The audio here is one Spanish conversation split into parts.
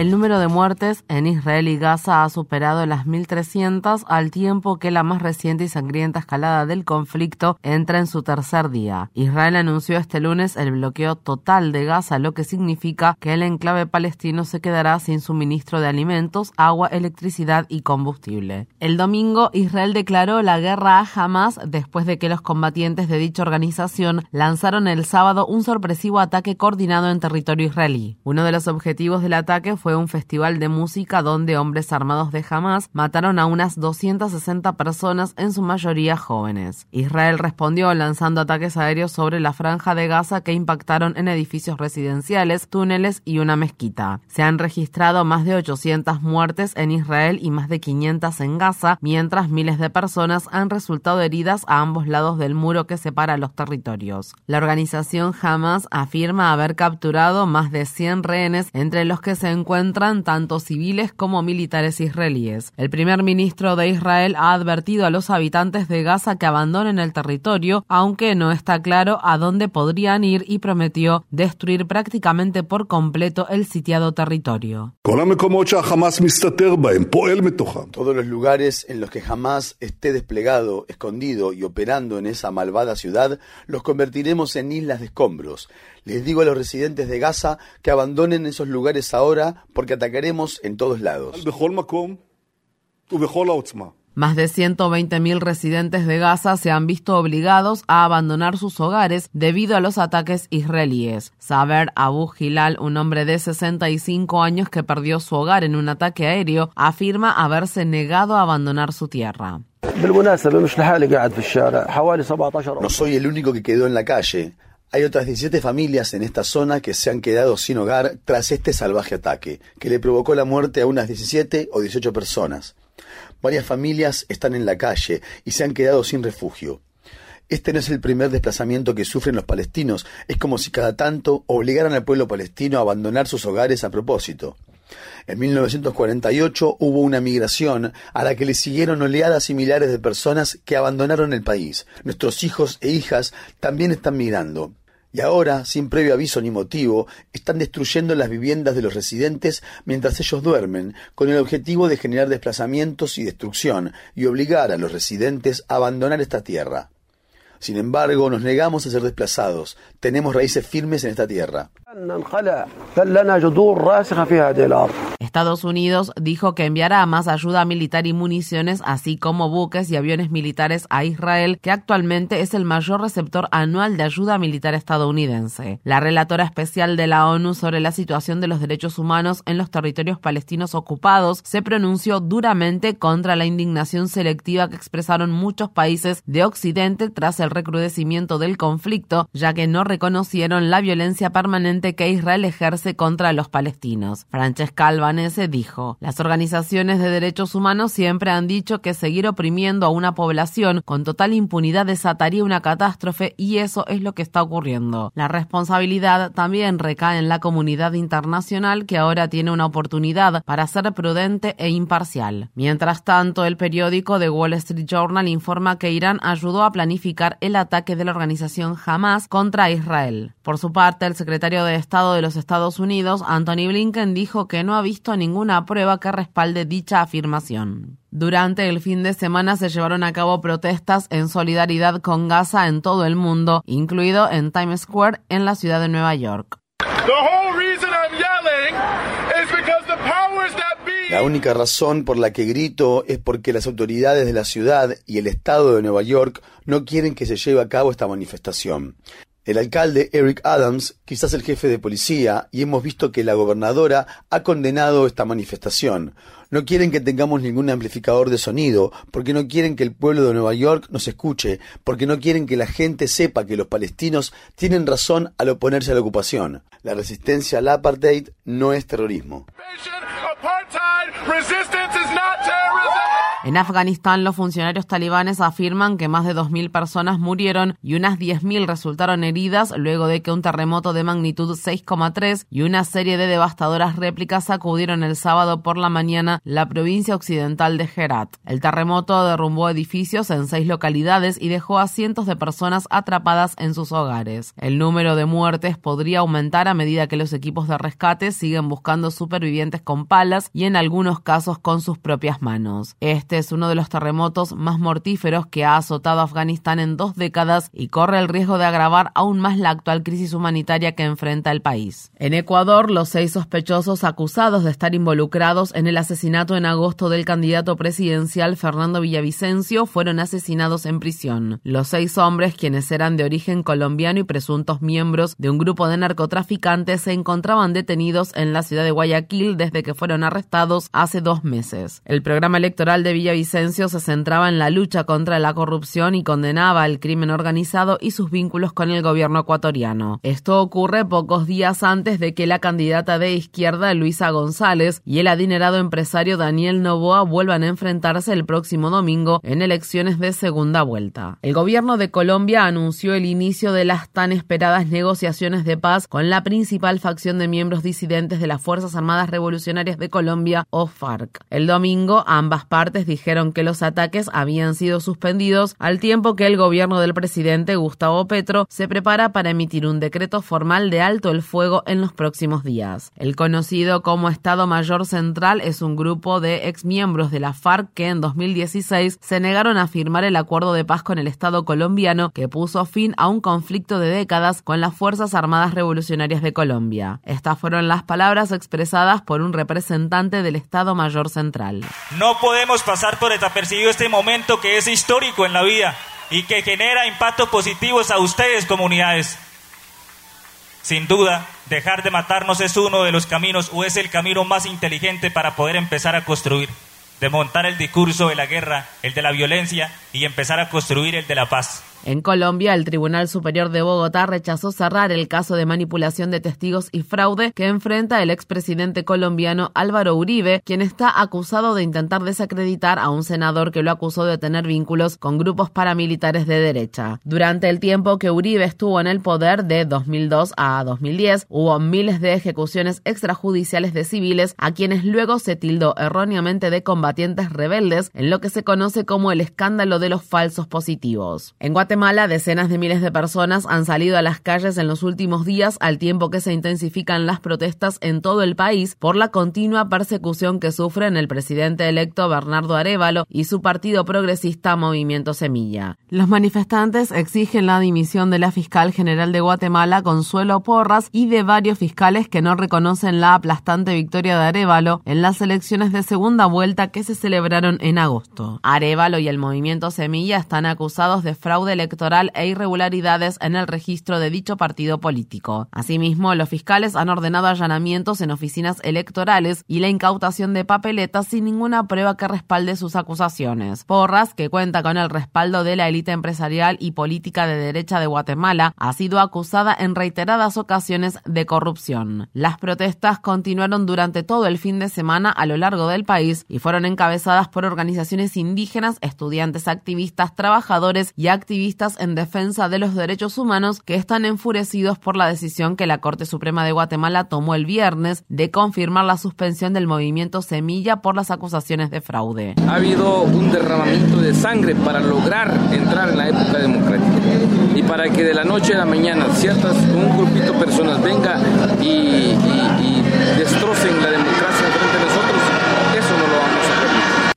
El número de muertes en Israel y Gaza ha superado las 1.300 al tiempo que la más reciente y sangrienta escalada del conflicto entra en su tercer día. Israel anunció este lunes el bloqueo total de Gaza, lo que significa que el enclave palestino se quedará sin suministro de alimentos, agua, electricidad y combustible. El domingo, Israel declaró la guerra a Hamas después de que los combatientes de dicha organización lanzaron el sábado un sorpresivo ataque coordinado en territorio israelí. Uno de los objetivos del ataque fue un festival de música donde hombres armados de Hamas mataron a unas 260 personas, en su mayoría jóvenes. Israel respondió lanzando ataques aéreos sobre la franja de Gaza que impactaron en edificios residenciales, túneles y una mezquita. Se han registrado más de 800 muertes en Israel y más de 500 en Gaza, mientras miles de personas han resultado heridas a ambos lados del muro que separa los territorios. La organización Hamas afirma haber capturado más de 100 rehenes, entre los que se encuentran encuentran tanto civiles como militares israelíes. El primer ministro de Israel ha advertido a los habitantes de Gaza que abandonen el territorio, aunque no está claro a dónde podrían ir y prometió destruir prácticamente por completo el sitiado territorio. Todos los lugares en los que jamás esté desplegado, escondido y operando en esa malvada ciudad, los convertiremos en islas de escombros. Les digo a los residentes de Gaza que abandonen esos lugares ahora porque atacaremos en todos lados. Más de 120.000 residentes de Gaza se han visto obligados a abandonar sus hogares debido a los ataques israelíes. Saber Abu Hilal, un hombre de 65 años que perdió su hogar en un ataque aéreo, afirma haberse negado a abandonar su tierra. No soy el único que quedó en la calle. Hay otras 17 familias en esta zona que se han quedado sin hogar tras este salvaje ataque, que le provocó la muerte a unas 17 o 18 personas. Varias familias están en la calle y se han quedado sin refugio. Este no es el primer desplazamiento que sufren los palestinos, es como si cada tanto obligaran al pueblo palestino a abandonar sus hogares a propósito. En 1948 hubo una migración a la que le siguieron oleadas similares de personas que abandonaron el país. Nuestros hijos e hijas también están migrando. Y ahora, sin previo aviso ni motivo, están destruyendo las viviendas de los residentes mientras ellos duermen, con el objetivo de generar desplazamientos y destrucción y obligar a los residentes a abandonar esta tierra. Sin embargo, nos negamos a ser desplazados. Tenemos raíces firmes en esta tierra. Estados Unidos dijo que enviará más ayuda militar y municiones, así como buques y aviones militares a Israel, que actualmente es el mayor receptor anual de ayuda militar estadounidense. La relatora especial de la ONU sobre la situación de los derechos humanos en los territorios palestinos ocupados se pronunció duramente contra la indignación selectiva que expresaron muchos países de Occidente tras el recrudecimiento del conflicto, ya que no reconocieron la violencia permanente que Israel ejerce contra los palestinos. Francesca Albanese dijo, las organizaciones de derechos humanos siempre han dicho que seguir oprimiendo a una población con total impunidad desataría una catástrofe y eso es lo que está ocurriendo. La responsabilidad también recae en la comunidad internacional que ahora tiene una oportunidad para ser prudente e imparcial. Mientras tanto, el periódico The Wall Street Journal informa que Irán ayudó a planificar el ataque de la organización Hamas contra Israel. Por su parte, el secretario de Estado de los Estados Unidos, Anthony Blinken, dijo que no ha visto ninguna prueba que respalde dicha afirmación. Durante el fin de semana se llevaron a cabo protestas en solidaridad con Gaza en todo el mundo, incluido en Times Square en la ciudad de Nueva York. La única razón por la que grito es porque las autoridades de la ciudad y el estado de Nueva York no quieren que se lleve a cabo esta manifestación. El alcalde Eric Adams, quizás el jefe de policía, y hemos visto que la gobernadora ha condenado esta manifestación. No quieren que tengamos ningún amplificador de sonido, porque no quieren que el pueblo de Nueva York nos escuche, porque no quieren que la gente sepa que los palestinos tienen razón al oponerse a la ocupación. La resistencia al apartheid no es terrorismo. En Afganistán, los funcionarios talibanes afirman que más de 2.000 personas murieron y unas 10.000 resultaron heridas luego de que un terremoto de magnitud 6,3 y una serie de devastadoras réplicas sacudieron el sábado por la mañana la provincia occidental de Herat. El terremoto derrumbó edificios en seis localidades y dejó a cientos de personas atrapadas en sus hogares. El número de muertes podría aumentar a medida que los equipos de rescate siguen buscando supervivientes con palas y en algunos casos con sus propias manos. Este es uno de los terremotos más mortíferos que ha azotado Afganistán en dos décadas y corre el riesgo de agravar aún más la actual crisis humanitaria que enfrenta el país. En Ecuador, los seis sospechosos acusados de estar involucrados en el asesinato en agosto del candidato presidencial Fernando Villavicencio fueron asesinados en prisión. Los seis hombres, quienes eran de origen colombiano y presuntos miembros de un grupo de narcotraficantes, se encontraban detenidos en la ciudad de Guayaquil desde que fueron arrestados hace dos meses. El programa electoral de Villavicencio se centraba en la lucha contra la corrupción y condenaba el crimen organizado y sus vínculos con el gobierno ecuatoriano. Esto ocurre pocos días antes de que la candidata de izquierda Luisa González y el adinerado empresario Daniel Novoa vuelvan a enfrentarse el próximo domingo en elecciones de segunda vuelta. El gobierno de Colombia anunció el inicio de las tan esperadas negociaciones de paz con la principal facción de miembros disidentes de las Fuerzas Armadas Revolucionarias de Colombia o FARC. El domingo ambas partes dijeron que los ataques habían sido suspendidos al tiempo que el gobierno del presidente Gustavo Petro se prepara para emitir un decreto formal de alto el fuego en los próximos días. El conocido como Estado Mayor Central es un grupo de exmiembros de la FARC que en 2016 se negaron a firmar el acuerdo de paz con el Estado colombiano que puso fin a un conflicto de décadas con las Fuerzas Armadas Revolucionarias de Colombia. Estas fueron las palabras expresadas por un representante del Estado Mayor Central. No podemos pasar por desapercibido este momento que es histórico en la vida y que genera impactos positivos a ustedes, comunidades. Sin duda, dejar de matarnos es uno de los caminos o es el camino más inteligente para poder empezar a construir, desmontar el discurso de la guerra, el de la violencia y empezar a construir el de la paz. En Colombia, el Tribunal Superior de Bogotá rechazó cerrar el caso de manipulación de testigos y fraude que enfrenta el expresidente colombiano Álvaro Uribe, quien está acusado de intentar desacreditar a un senador que lo acusó de tener vínculos con grupos paramilitares de derecha. Durante el tiempo que Uribe estuvo en el poder de 2002 a 2010, hubo miles de ejecuciones extrajudiciales de civiles a quienes luego se tildó erróneamente de combatientes rebeldes en lo que se conoce como el escándalo de los falsos positivos. Guatemala, decenas de miles de personas han salido a las calles en los últimos días al tiempo que se intensifican las protestas en todo el país por la continua persecución que sufren el presidente electo Bernardo Arevalo y su partido progresista Movimiento Semilla. Los manifestantes exigen la dimisión de la fiscal general de Guatemala, Consuelo Porras, y de varios fiscales que no reconocen la aplastante victoria de Arevalo en las elecciones de segunda vuelta que se celebraron en agosto. Arevalo y el Movimiento Semilla están acusados de fraude electoral e irregularidades en el registro de dicho partido político. Asimismo, los fiscales han ordenado allanamientos en oficinas electorales y la incautación de papeletas sin ninguna prueba que respalde sus acusaciones. Porras, que cuenta con el respaldo de la élite empresarial y política de derecha de Guatemala, ha sido acusada en reiteradas ocasiones de corrupción. Las protestas continuaron durante todo el fin de semana a lo largo del país y fueron encabezadas por organizaciones indígenas, estudiantes, activistas, trabajadores y activistas en defensa de los derechos humanos que están enfurecidos por la decisión que la Corte Suprema de Guatemala tomó el viernes de confirmar la suspensión del movimiento Semilla por las acusaciones de fraude. Ha habido un derramamiento de sangre para lograr entrar en la época democrática y para que de la noche a la mañana ciertas un grupito de personas venga y, y, y destrocen la democracia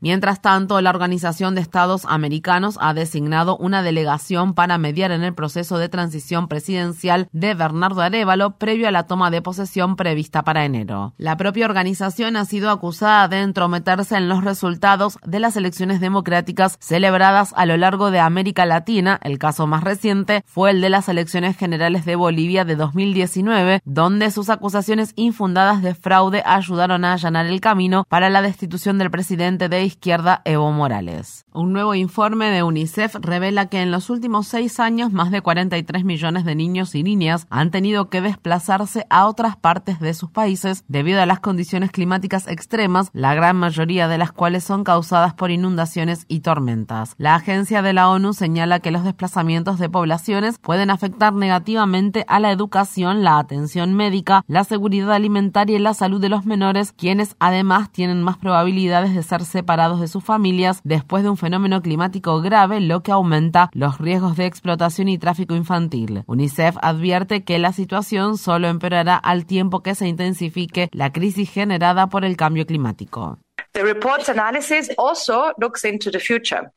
Mientras tanto, la Organización de Estados Americanos ha designado una delegación para mediar en el proceso de transición presidencial de Bernardo Arevalo previo a la toma de posesión prevista para enero. La propia organización ha sido acusada de entrometerse en los resultados de las elecciones democráticas celebradas a lo largo de América Latina. El caso más reciente fue el de las elecciones generales de Bolivia de 2019, donde sus acusaciones infundadas de fraude ayudaron a allanar el camino para la destitución del presidente de izquierda Evo Morales. Un nuevo informe de UNICEF revela que en los últimos seis años más de 43 millones de niños y niñas han tenido que desplazarse a otras partes de sus países debido a las condiciones climáticas extremas, la gran mayoría de las cuales son causadas por inundaciones y tormentas. La agencia de la ONU señala que los desplazamientos de poblaciones pueden afectar negativamente a la educación, la atención médica, la seguridad alimentaria y la salud de los menores, quienes además tienen más probabilidades de ser separados de sus familias después de un fenómeno climático grave, lo que aumenta los riesgos de explotación y tráfico infantil. UNICEF advierte que la situación solo empeorará al tiempo que se intensifique la crisis generada por el cambio climático. The report's analysis also looks into the future.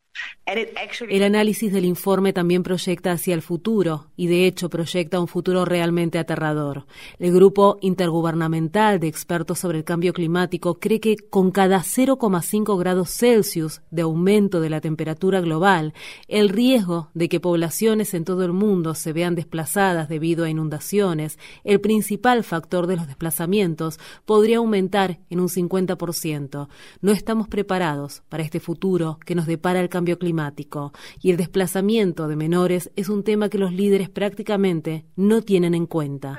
El análisis del informe también proyecta hacia el futuro y de hecho proyecta un futuro realmente aterrador. El grupo intergubernamental de expertos sobre el cambio climático cree que con cada 0,5 grados Celsius de aumento de la temperatura global, el riesgo de que poblaciones en todo el mundo se vean desplazadas debido a inundaciones, el principal factor de los desplazamientos, podría aumentar en un 50%. No estamos preparados para este futuro que nos depara el cambio climático y el desplazamiento de menores es un tema que los líderes prácticamente no tienen en cuenta.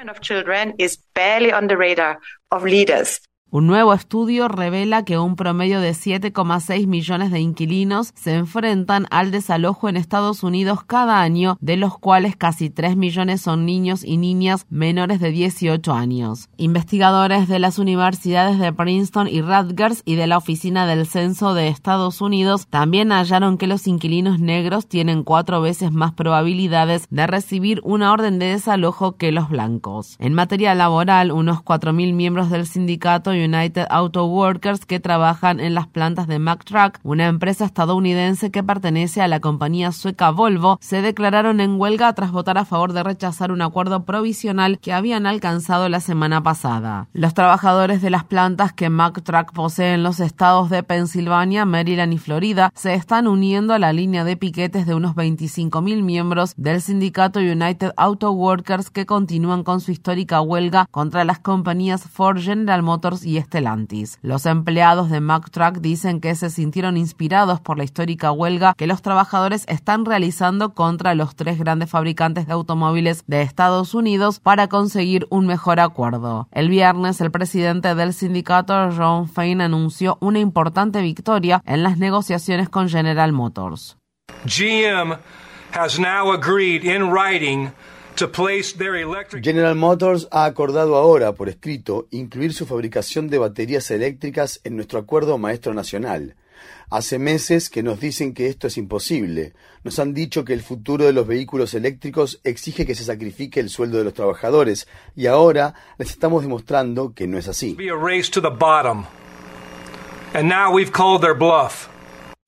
Un nuevo estudio revela que un promedio de 7,6 millones de inquilinos se enfrentan al desalojo en Estados Unidos cada año, de los cuales casi 3 millones son niños y niñas menores de 18 años. Investigadores de las universidades de Princeton y Rutgers y de la Oficina del Censo de Estados Unidos también hallaron que los inquilinos negros tienen cuatro veces más probabilidades de recibir una orden de desalojo que los blancos. En materia laboral, unos 4.000 miembros del sindicato United Auto Workers que trabajan en las plantas de Mack Truck, una empresa estadounidense que pertenece a la compañía sueca Volvo, se declararon en huelga tras votar a favor de rechazar un acuerdo provisional que habían alcanzado la semana pasada. Los trabajadores de las plantas que Mack Truck posee en los estados de Pensilvania, Maryland y Florida se están uniendo a la línea de piquetes de unos 25.000 miembros del sindicato United Auto Workers que continúan con su histórica huelga contra las compañías Ford, General Motors y Estelantis. Los empleados de Mack Truck dicen que se sintieron inspirados por la histórica huelga que los trabajadores están realizando contra los tres grandes fabricantes de automóviles de Estados Unidos para conseguir un mejor acuerdo. El viernes, el presidente del sindicato, Ron Fein, anunció una importante victoria en las negociaciones con General Motors. GM has now agreed in writing General Motors ha acordado ahora, por escrito, incluir su fabricación de baterías eléctricas en nuestro acuerdo maestro nacional. Hace meses que nos dicen que esto es imposible. Nos han dicho que el futuro de los vehículos eléctricos exige que se sacrifique el sueldo de los trabajadores y ahora les estamos demostrando que no es así.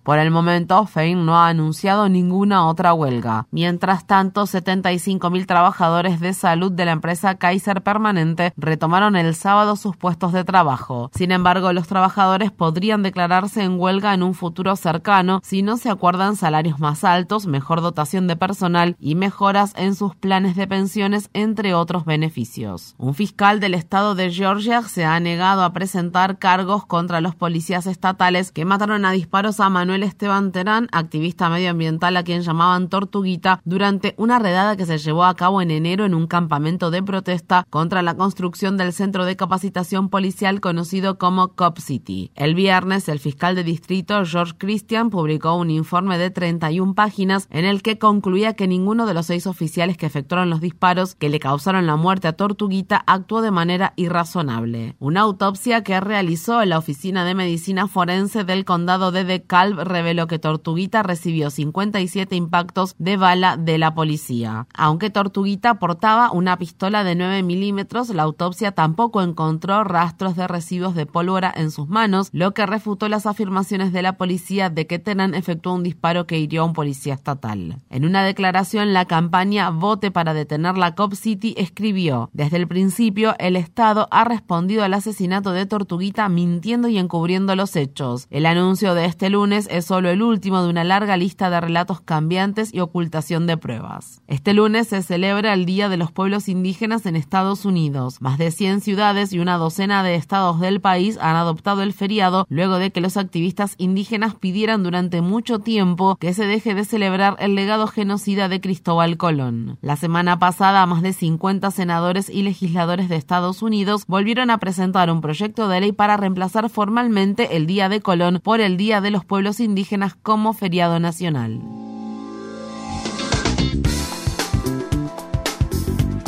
Por el momento, Fein no ha anunciado ninguna otra huelga. Mientras tanto, 75.000 trabajadores de salud de la empresa Kaiser Permanente retomaron el sábado sus puestos de trabajo. Sin embargo, los trabajadores podrían declararse en huelga en un futuro cercano si no se acuerdan salarios más altos, mejor dotación de personal y mejoras en sus planes de pensiones, entre otros beneficios. Un fiscal del estado de Georgia se ha negado a presentar cargos contra los policías estatales que mataron a disparos a Manuel Esteban Terán, activista medioambiental a quien llamaban Tortuguita, durante una redada que se llevó a cabo en enero en un campamento de protesta contra la construcción del centro de capacitación policial conocido como Cop City. El viernes, el fiscal de distrito George Christian publicó un informe de 31 páginas en el que concluía que ninguno de los seis oficiales que efectuaron los disparos que le causaron la muerte a Tortuguita actuó de manera irrazonable. Una autopsia que realizó la Oficina de Medicina Forense del Condado de DeKalb reveló que Tortuguita recibió 57 impactos de bala de la policía. Aunque Tortuguita portaba una pistola de 9 milímetros, la autopsia tampoco encontró rastros de residuos de pólvora en sus manos, lo que refutó las afirmaciones de la policía de que Tenan efectuó un disparo que hirió a un policía estatal. En una declaración, la campaña Vote para detener la Cop City escribió, desde el principio el Estado ha respondido al asesinato de Tortuguita mintiendo y encubriendo los hechos. El anuncio de este lunes es solo el último de una larga lista de relatos cambiantes y ocultación de pruebas. Este lunes se celebra el Día de los Pueblos Indígenas en Estados Unidos. Más de 100 ciudades y una docena de estados del país han adoptado el feriado luego de que los activistas indígenas pidieran durante mucho tiempo que se deje de celebrar el legado genocida de Cristóbal Colón. La semana pasada, más de 50 senadores y legisladores de Estados Unidos volvieron a presentar un proyecto de ley para reemplazar formalmente el Día de Colón por el Día de los Pueblos Indígenas como feriado nacional.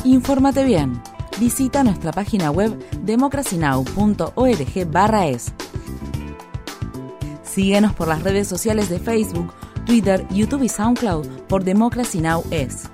Infórmate bien. Visita nuestra página web democracynow.org/es. Síguenos por las redes sociales de Facebook, Twitter, YouTube y SoundCloud por Democracy Now! es.